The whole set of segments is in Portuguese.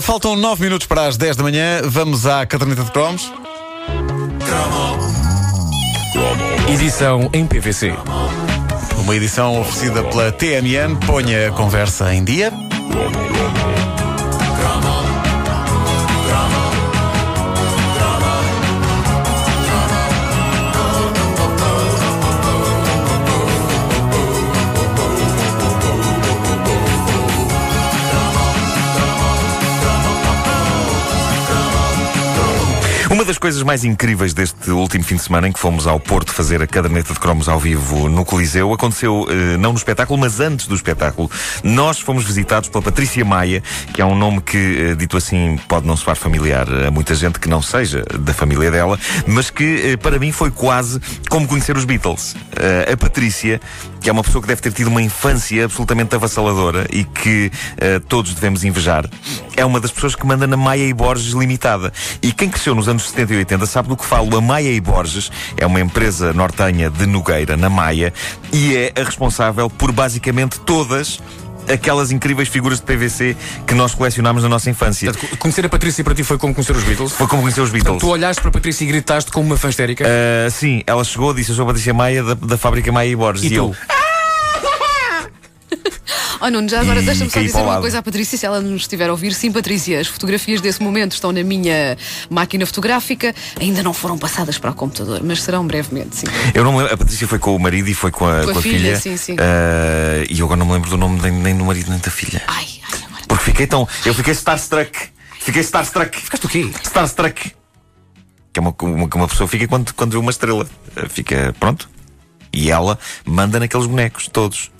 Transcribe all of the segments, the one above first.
Faltam 9 minutos para as 10 da manhã. Vamos à caderneta de cromos. Edição em PVC. Uma edição oferecida pela TMN. Ponha a conversa em dia. Das coisas mais incríveis deste último fim de semana em que fomos ao Porto fazer a caderneta de cromos ao vivo no Coliseu aconteceu eh, não no espetáculo, mas antes do espetáculo. Nós fomos visitados pela Patrícia Maia, que é um nome que, eh, dito assim, pode não soar familiar a muita gente que não seja da família dela, mas que eh, para mim foi quase como conhecer os Beatles. a Patrícia, que é uma pessoa que deve ter tido uma infância absolutamente avassaladora e que todos devemos invejar, é uma das pessoas que manda na Maia e Borges Limitada. E quem cresceu nos anos anos 70 e 80 sabe do que falo. A Maia e Borges é uma empresa nortenha de Nogueira, na Maia, e é a responsável por basicamente todas aquelas incríveis figuras de PVC que nós colecionámos na nossa infância. Portanto, conhecer a Patrícia para ti foi como conhecer os Beatles? Foi como conhecer os Beatles. Portanto, tu olhaste para a Patrícia e gritaste como uma fã histérica? Uh, sim, ela chegou, disse: Eu sou a Patrícia Maia da, da fábrica Maia e Borges. E, e eu. Oh, Nuno, já agora deixa-me só dizer uma coisa à Patrícia, se ela nos estiver a ouvir. Sim, Patrícia, as fotografias desse momento estão na minha máquina fotográfica, ainda não foram passadas para o computador, mas serão brevemente, sim. Eu não me lembro, a Patrícia foi com o marido e foi com a, com a, com a filha, filha. Sim, sim. Uh, e eu agora não me lembro do nome nem, nem do marido nem da filha. Ai, ai, agora. Porque fiquei tão. Eu fiquei starstruck. Fiquei starstruck. Ficaste o quê? Starstruck. Que é uma, uma, uma pessoa fica quando, quando vê uma estrela. Fica pronto. E ela manda naqueles bonecos, todos.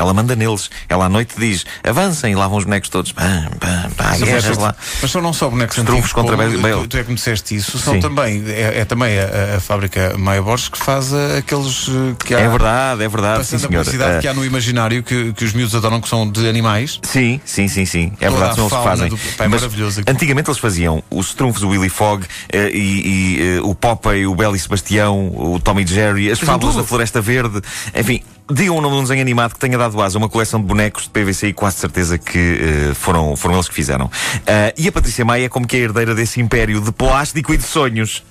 Ela manda neles. Ela à noite diz: avancem e lá vão os bonecos todos. Bam, bam, bam, guerras lá. Mas são não só bonecos Trunfos contra Bale. Tu, tu é que me disseste isso. São Sim. também, é, é também a, a, fábrica Maia Borges que faz aqueles eh, que há. É verdade, é verdade. Sim, senhor. a uh, que há no imaginário que, que os miúdos adoram, que são de animais. Sim, sim, sim, sim. É verdade, são eles que fazem. Do... Pá, é Mas maravilhoso. Antigamente eles faziam os trunfos do Willy Fogg uh, e, e uh, o Popeye, o Belo e Sebastião, o Tommy Jerry, as fábulas da Floresta Verde. Enfim, Digam o nome de um desenho animado que tenha dado asa a uma coleção de bonecos de PVC e quase certeza que uh, foram, foram eles que fizeram. Uh, e a Patrícia Maia é como que é a herdeira desse império de plástico e de sonhos.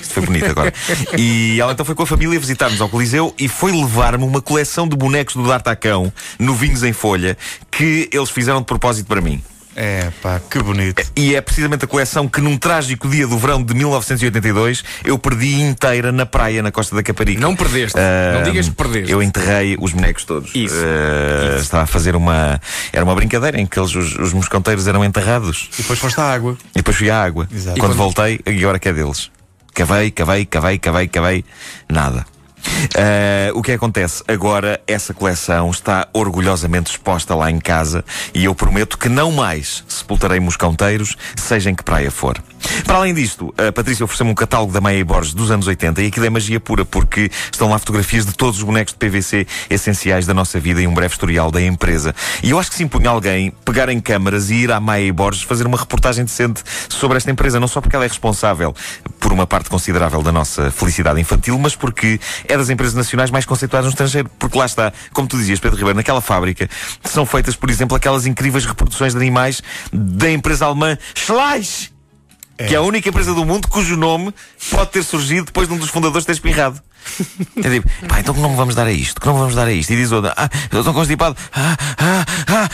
Isto foi bonito agora. E ela então foi com a família visitar-nos ao Coliseu e foi levar-me uma coleção de bonecos do D'Artacão, novinhos em folha, que eles fizeram de propósito para mim. É pá, que bonito. E é precisamente a coleção que num trágico dia do verão de 1982 eu perdi inteira na praia, na costa da Caparica. Não perdeste. Uh, não digas que perdeste. Eu enterrei os bonecos todos. Isso. Uh, Isso. Estava a fazer uma. Era uma brincadeira em que eles, os, os mosconteiros eram enterrados. E depois foste à água. E depois fui à água. Exato. Quando, quando voltei, agora que é deles. Cavei, cavei, cavei, cavei, cavei. Nada. Uh, o que acontece? Agora essa coleção está orgulhosamente exposta lá em casa e eu prometo que não mais sepultarei moscanteiros, seja em que praia for. Para além disto, a Patrícia ofereceu-me um catálogo da Meia Borges dos anos 80 e aquilo é magia pura porque estão lá fotografias de todos os bonecos de PVC essenciais da nossa vida e um breve historial da empresa. E eu acho que se impunha alguém pegar em câmaras e ir à Meia Borges fazer uma reportagem decente sobre esta empresa, não só porque ela é responsável por uma parte considerável da nossa felicidade infantil, mas porque é das empresas nacionais mais conceituadas no estrangeiro. Porque lá está, como tu dizias, Pedro Ribeiro, naquela fábrica são feitas, por exemplo, aquelas incríveis reproduções de animais da empresa alemã Schleich. É. Que é a única empresa do mundo cujo nome pode ter surgido depois de um dos fundadores ter espirrado. Eu digo, pá, então que não vamos dar a isto? Que não vamos dar a isto? E diz outra, ah, eu estou constipado. Ah, ah, ah!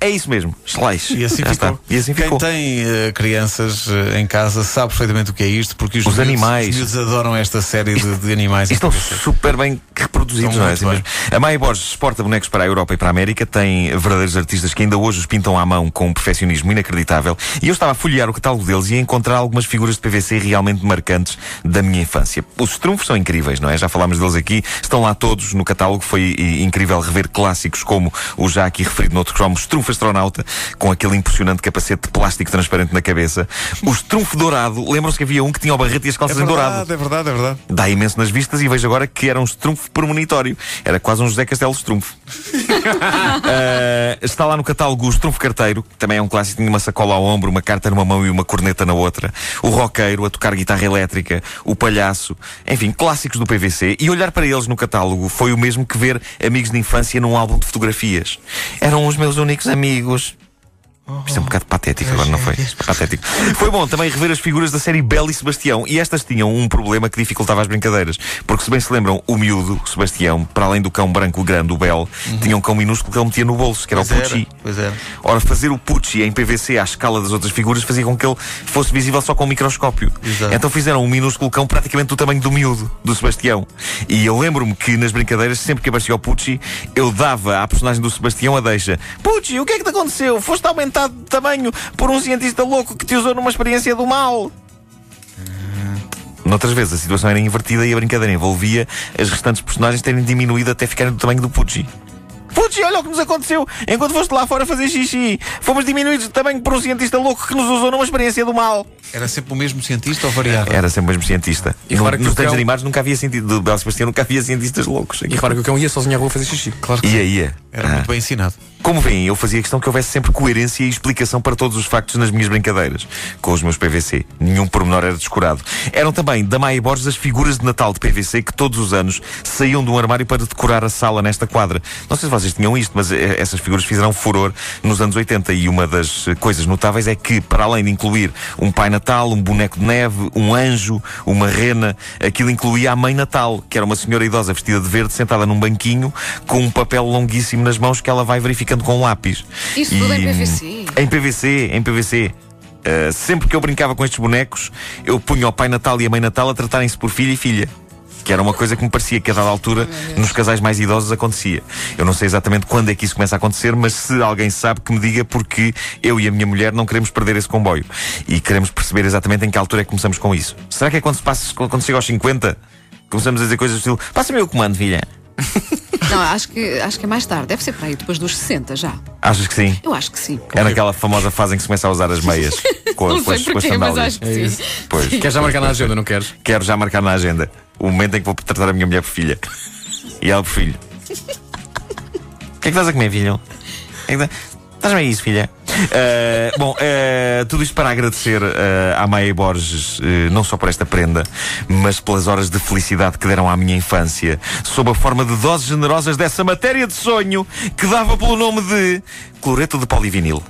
É isso mesmo, slice. E assim ficou. E assim Quem ficou. tem uh, crianças uh, em casa sabe perfeitamente o que é isto, porque os, os miúdos, animais. Os miúdos adoram esta série de, de animais. Estão super bem reproduzidos, não é assim mesmo? A Maia Borges exporta bonecos para a Europa e para a América, tem verdadeiros artistas que ainda hoje os pintam à mão com um perfeccionismo inacreditável. E eu estava a folhear o catálogo deles e a encontrar algumas figuras de PVC realmente marcantes da minha infância. Os trunfos são incríveis, não é? Já falámos deles aqui, estão lá todos no catálogo. Foi incrível rever clássicos como o já aqui referido noutro cromo, Trunfo Astronauta, com aquele impressionante capacete de plástico transparente na cabeça. O Trunfo Dourado, lembram-se que havia um que tinha o barrete e as calças é verdade, em dourado. É verdade, é verdade. Dá imenso nas vistas e vejo agora que era um Trunfo premonitório. Era quase um José Castelo Trunfo. uh, está lá no catálogo o Trunfo Carteiro, que também é um clássico, tinha uma sacola ao ombro, uma carta numa mão e uma corneta na outra. O roqueiro a tocar guitarra elétrica, o palhaço, enfim, clássicos do PVC. E olhar para eles no catálogo foi o mesmo que ver amigos de infância num álbum de fotografias. Eram os meus únicos amigos. Isto é um bocado patético agora, não foi? Patético. Foi bom também rever as figuras da série Bela e Sebastião. E estas tinham um problema que dificultava as brincadeiras. Porque, se bem se lembram, o miúdo, o Sebastião, para além do cão branco grande, o Bel, uhum. tinha um cão minúsculo que ele metia no bolso, que era pois o Pucci. Pois era. Ora, fazer o Pucci em PVC à escala das outras figuras fazia com que ele fosse visível só com um microscópio. Exato. Então fizeram um minúsculo cão praticamente do tamanho do miúdo, do Sebastião. E eu lembro-me que nas brincadeiras, sempre que aparecia o Pucci, eu dava à personagem do Sebastião a deixa: Pucci, o que é que te aconteceu? Foste aumentado de tamanho por um cientista louco que te usou numa experiência do mal. Noutras vezes a situação era invertida e a brincadeira envolvia as restantes personagens terem diminuído até ficarem do tamanho do Pudgy. Pudgy, olha o que nos aconteceu enquanto foste lá fora fazer xixi. Fomos diminuídos de tamanho por um cientista louco que nos usou numa experiência do mal. Era sempre o mesmo cientista ou variava? Era sempre o mesmo cientista. E no, nos desenhos cão... animados nunca havia cientista. Do Belo Sebastião nunca havia cientistas loucos. E claro que o cão ia sozinho à rua fazer xixi. Claro que ia, ia. Era ah. muito bem ensinado. Como veem, eu fazia questão que houvesse sempre coerência e explicação para todos os factos nas minhas brincadeiras, com os meus PVC. Nenhum pormenor era descurado. Eram também da Maia Borges as figuras de Natal de PVC que todos os anos saíam de um armário para decorar a sala nesta quadra. Não sei se vocês tinham isto, mas eh, essas figuras fizeram furor nos anos 80 e uma das coisas notáveis é que, para além de incluir um Pai Natal, um boneco de neve, um anjo, uma rena, aquilo incluía a Mãe Natal, que era uma senhora idosa vestida de verde, sentada num banquinho, com um papel longuíssimo nas mãos que ela vai verificar com um lápis. Isso e, tudo em PVC? Em PVC, em PVC. Uh, sempre que eu brincava com estes bonecos, eu punha o Pai Natal e a Mãe Natal a tratarem-se por filho e filha. Que era uma coisa que me parecia que a dada altura nos casais mais idosos acontecia. Eu não sei exatamente quando é que isso começa a acontecer, mas se alguém sabe que me diga porque eu e a minha mulher não queremos perder esse comboio. E queremos perceber exatamente em que altura é que começamos com isso. Será que é quando se, passa, quando chega aos 50? Começamos a dizer coisas do estilo: passa-me o comando, filha. Não, acho que, acho que é mais tarde. Deve ser para aí, depois dos 60 já. Achas que sim? Eu acho que sim. É naquela famosa fase em que se começa a usar as meias. Com, não sei com porquê, mas acho que é sim. Pois. Queres já marcar na agenda, não queres? Quero já marcar na agenda. O momento em que vou tratar a minha mulher por filha. E ela por filho. O que é que estás a comer, filho? Estás bem isso, filha? Uh, bom, uh, tudo isto para agradecer uh, à Maia Borges, não só por esta prenda, mas pelas horas de felicidade que deram à minha infância, sob a forma de doses generosas dessa matéria de sonho que dava pelo nome de cloreto de polivinil.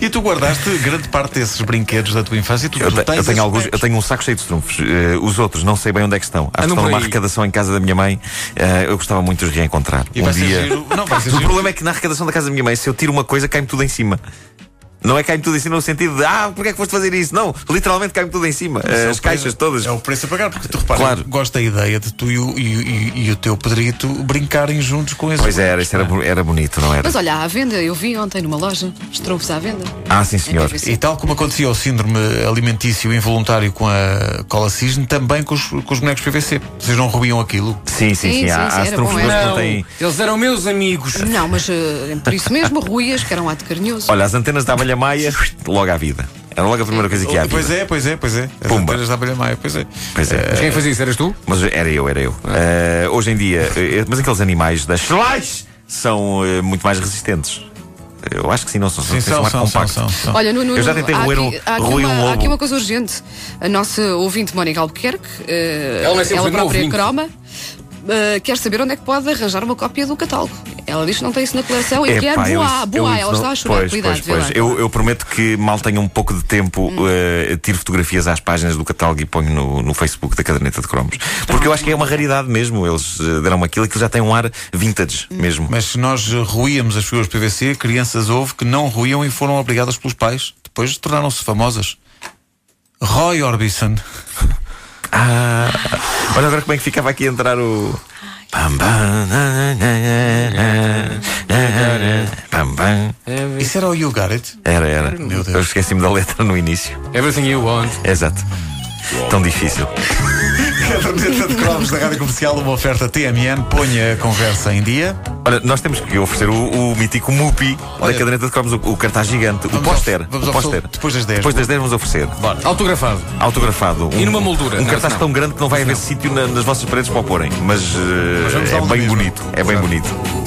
e tu guardaste grande parte desses brinquedos da tua infância? Tu, eu, te, eu tenho alguns, eu tenho um saco cheio de trunfos. Uh, os outros não sei bem onde é que estão. Acho que estão numa arrecadação em casa da minha mãe. Uh, eu gostava muito de os reencontrar. E um dia. Giro... Não, o problema é que na arrecadação da casa da minha mãe, se eu tiro uma coisa, cai-me tudo em cima. Não é cai-me tudo em cima no sentido de ah, porque é que foste fazer isso? Não, literalmente cai-me tudo em cima. É As caixas todas. É o preço a pagar, porque tu repara, claro. gosto da ideia de tu e o, e, e, e o teu Pedrito brincarem juntos com esse. Pois é, era, isso era, era bonito, não era? Mas olha, à venda, eu vi ontem numa loja, trunfos à venda. Ah, sim, senhor. E tal como acontecia o síndrome alimentício involuntário com a cola cisne, também com os, com os bonecos PVC. Vocês não ruíam aquilo? Sim, sim, sim. sim, há, sim há que não têm. Eles eram meus amigos. Não, mas uh, por isso mesmo, ruías, que eram um ato carinhoso. Olha, as antenas da abelha maia logo à vida. Era logo a primeira coisa que vida. Pois é, pois é, pois é. As Pumba. da Abelha Maia, pois é. Pois é. Mas quem fazia isso? Eras tu? Mas era eu, era eu. Uh, hoje em dia, uh, mas aqueles animais das Schleiss são uh, muito mais resistentes. Eu acho que sim, não são, sim, são, são, são, são, são, Olha, no, no, Eu já tentei roer um, há aqui, uma, um há aqui uma coisa urgente. A nossa ouvinte Mónica Albuquerque, ela, ela própria croma, uh, quer saber onde é que pode arranjar uma cópia do catálogo. Ela diz que não tem isso na coleção e quer boa, boa, ela está a chorar. Pois, Cuidado, pois, pois. Eu, eu, prometo que mal tenha um pouco de tempo, hum. uh, tiro fotografias às páginas do catálogo e ponho no, no Facebook da caderneta de cromos. Porque eu acho que é uma raridade mesmo. Eles uh, deram aquilo, aquilo já tem um ar vintage hum. mesmo. Mas se nós ruíamos as figuras PVC, crianças houve que não ruíam e foram obrigadas pelos pais. Depois tornaram-se famosas. Roy Orbison. ah, olha agora como é que ficava aqui a entrar o. Pam, pam, pam, pam. Isso era o You Got It? Era, era. Meu Deus. Eu esqueci-me da letra no início. Everything You Want. Exato. Tão difícil. Caderneta de cromos da Rádio Comercial, uma oferta TMN, ponha a conversa em dia. Olha, nós temos que oferecer o, o mítico Mupi da caderneta de cromos, o, o cartaz gigante, o póster. Vamos o póster. Depois das 10. Depois das 10 vamos oferecer. Bora. Autografado. Autografado. Um, e numa moldura. Um cartaz tão grande que não vai haver sítio na, nas vossas paredes para o porem. Mas, uh, mas é bem bonito. É bem bonito.